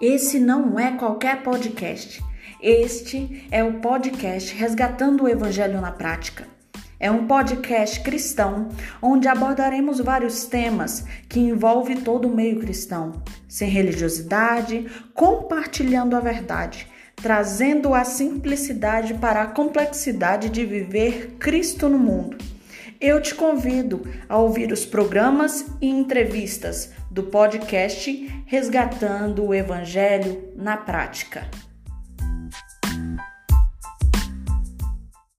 Esse não é qualquer podcast. Este é o podcast Resgatando o Evangelho na Prática. É um podcast cristão onde abordaremos vários temas que envolvem todo o meio cristão, sem religiosidade, compartilhando a verdade, trazendo a simplicidade para a complexidade de viver Cristo no mundo. Eu te convido a ouvir os programas e entrevistas do podcast Resgatando o Evangelho na Prática.